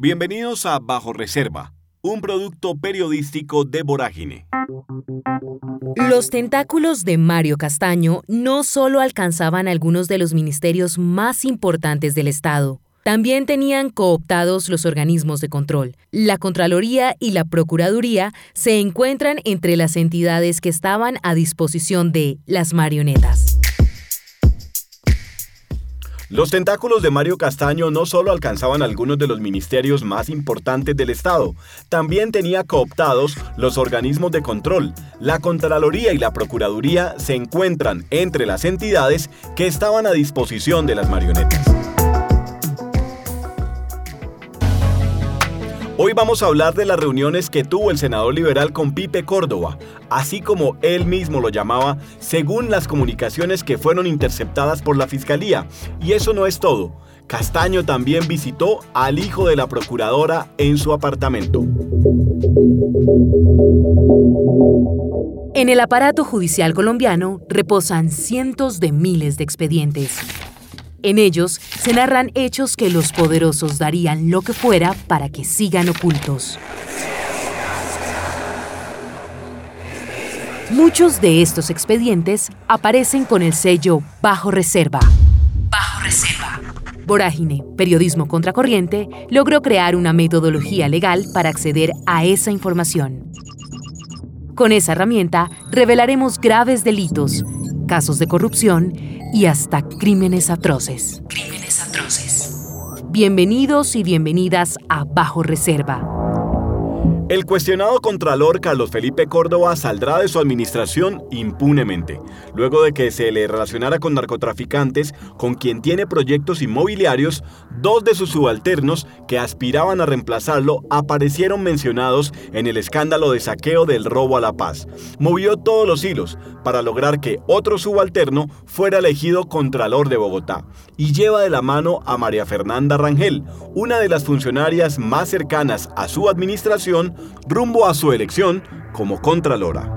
Bienvenidos a Bajo Reserva, un producto periodístico de Vorágine. Los tentáculos de Mario Castaño no solo alcanzaban algunos de los ministerios más importantes del Estado, también tenían cooptados los organismos de control. La Contraloría y la Procuraduría se encuentran entre las entidades que estaban a disposición de las marionetas. Los tentáculos de Mario Castaño no solo alcanzaban algunos de los ministerios más importantes del Estado, también tenía cooptados los organismos de control. La Contraloría y la Procuraduría se encuentran entre las entidades que estaban a disposición de las marionetas. Vamos a hablar de las reuniones que tuvo el senador liberal con Pipe Córdoba, así como él mismo lo llamaba, según las comunicaciones que fueron interceptadas por la Fiscalía. Y eso no es todo. Castaño también visitó al hijo de la procuradora en su apartamento. En el aparato judicial colombiano reposan cientos de miles de expedientes. En ellos se narran hechos que los poderosos darían lo que fuera para que sigan ocultos. Muchos de estos expedientes aparecen con el sello Bajo Reserva. Bajo Reserva. Vorágine, Periodismo Contracorriente, logró crear una metodología legal para acceder a esa información. Con esa herramienta revelaremos graves delitos, casos de corrupción y hasta crímenes atroces. Crímenes atroces. Bienvenidos y bienvenidas a Bajo Reserva el cuestionado contralor Carlos Felipe Córdoba saldrá de su administración impunemente, luego de que se le relacionara con narcotraficantes con quien tiene proyectos inmobiliarios, dos de sus subalternos que aspiraban a reemplazarlo aparecieron mencionados en el escándalo de saqueo del robo a la paz. Movió todos los hilos para lograr que otro subalterno fuera elegido contralor de Bogotá y lleva de la mano a María Fernanda Rangel, una de las funcionarias más cercanas a su administración rumbo a su elección como Contralora.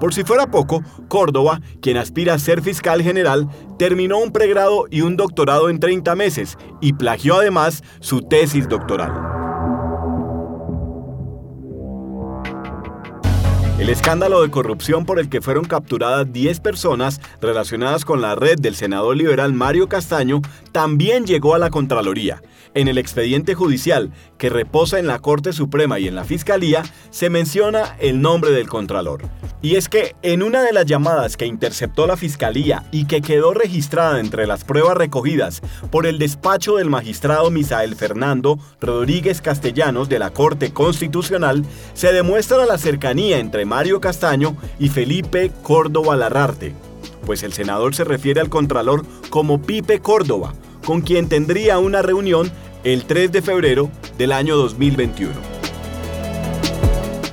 Por si fuera poco, Córdoba, quien aspira a ser fiscal general, terminó un pregrado y un doctorado en 30 meses y plagió además su tesis doctoral. El escándalo de corrupción por el que fueron capturadas 10 personas relacionadas con la red del senador liberal Mario Castaño también llegó a la Contraloría en el expediente judicial que reposa en la Corte Suprema y en la Fiscalía se menciona el nombre del Contralor. Y es que en una de las llamadas que interceptó la Fiscalía y que quedó registrada entre las pruebas recogidas por el despacho del magistrado Misael Fernando Rodríguez Castellanos de la Corte Constitucional, se demuestra la cercanía entre Mario Castaño y Felipe Córdoba Larrarte, pues el senador se refiere al Contralor como Pipe Córdoba, con quien tendría una reunión el 3 de febrero del año 2021.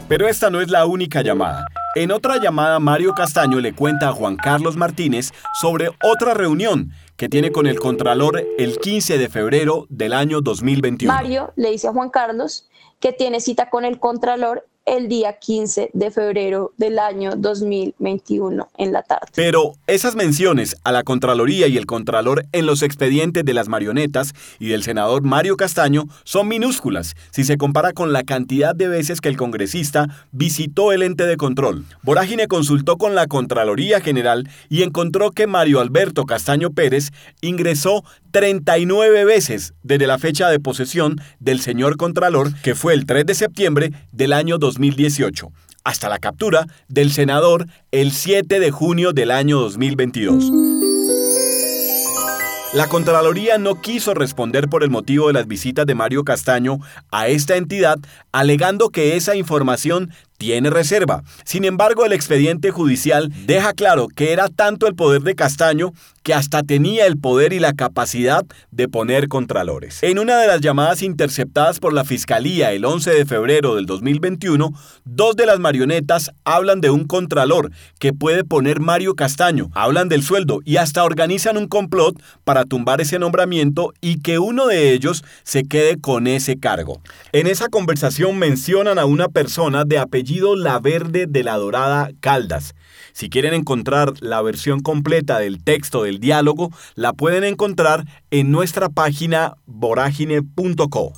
Pero esta no es la única llamada. En otra llamada, Mario Castaño le cuenta a Juan Carlos Martínez sobre otra reunión que tiene con el Contralor el 15 de febrero del año 2021. Mario le dice a Juan Carlos que tiene cita con el Contralor el día 15 de febrero del año 2021 en la tarde. Pero esas menciones a la Contraloría y el Contralor en los expedientes de las marionetas y del senador Mario Castaño son minúsculas si se compara con la cantidad de veces que el congresista visitó el ente de control. Vorágine consultó con la Contraloría General y encontró que Mario Alberto Castaño Pérez ingresó 39 veces desde la fecha de posesión del señor Contralor, que fue el 3 de septiembre del año 2018, hasta la captura del senador el 7 de junio del año 2022. La Contraloría no quiso responder por el motivo de las visitas de Mario Castaño a esta entidad, alegando que esa información tiene reserva. Sin embargo, el expediente judicial deja claro que era tanto el poder de Castaño que hasta tenía el poder y la capacidad de poner contralores. En una de las llamadas interceptadas por la Fiscalía el 11 de febrero del 2021, dos de las marionetas hablan de un contralor que puede poner Mario Castaño, hablan del sueldo y hasta organizan un complot para tumbar ese nombramiento y que uno de ellos se quede con ese cargo. En esa conversación mencionan a una persona de apellido La Verde de la Dorada Caldas, Si quieren encontrar la versión completa del texto del diálogo, la pueden encontrar en nuestra página vorágine.co.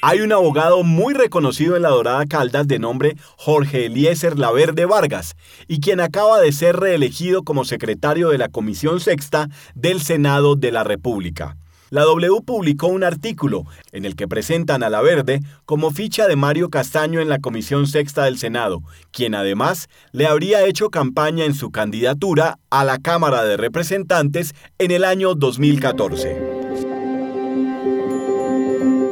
Hay un abogado muy reconocido en la Dorada Caldas de nombre Jorge Eliezer Laverde Vargas y quien acaba de ser reelegido como secretario de la Comisión Sexta del Senado de la República. La W publicó un artículo en el que presentan a La Verde como ficha de Mario Castaño en la Comisión Sexta del Senado, quien además le habría hecho campaña en su candidatura a la Cámara de Representantes en el año 2014.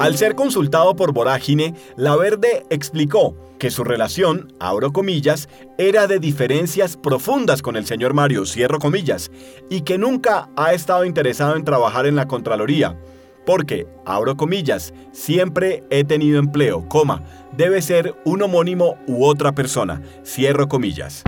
Al ser consultado por Vorágine, La Verde explicó que su relación, abro comillas, era de diferencias profundas con el señor Mario, cierro comillas, y que nunca ha estado interesado en trabajar en la Contraloría, porque, abro comillas, siempre he tenido empleo, coma, debe ser un homónimo u otra persona, cierro comillas.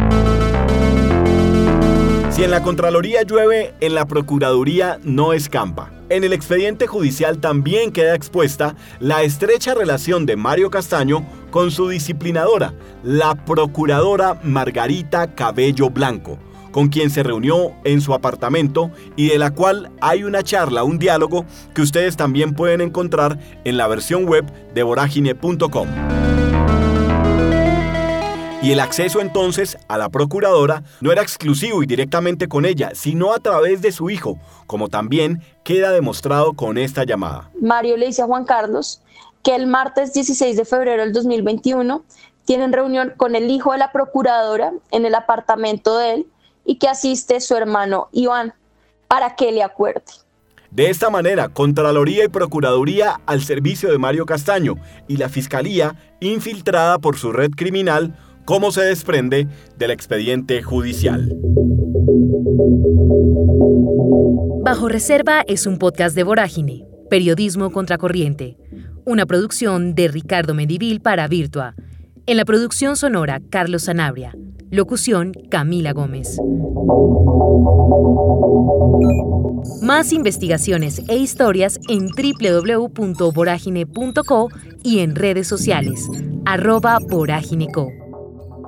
Si en la Contraloría llueve, en la Procuraduría no escampa. En el expediente judicial también queda expuesta la estrecha relación de Mario Castaño con su disciplinadora, la procuradora Margarita Cabello Blanco, con quien se reunió en su apartamento y de la cual hay una charla, un diálogo que ustedes también pueden encontrar en la versión web de vorágine.com. Y el acceso entonces a la procuradora no era exclusivo y directamente con ella, sino a través de su hijo, como también queda demostrado con esta llamada. Mario le dice a Juan Carlos que el martes 16 de febrero del 2021 tienen reunión con el hijo de la procuradora en el apartamento de él y que asiste su hermano Iván para que le acuerde. De esta manera, Contraloría y Procuraduría al servicio de Mario Castaño y la Fiscalía, infiltrada por su red criminal, como se desprende del expediente judicial. Bajo Reserva es un podcast de Vorágine, Periodismo Contracorriente, una producción de Ricardo Medivil para Virtua. En la producción sonora, Carlos Sanabria. Locución, Camila Gómez. Más investigaciones e historias en www.voragine.co y en redes sociales, arroba vorágineco.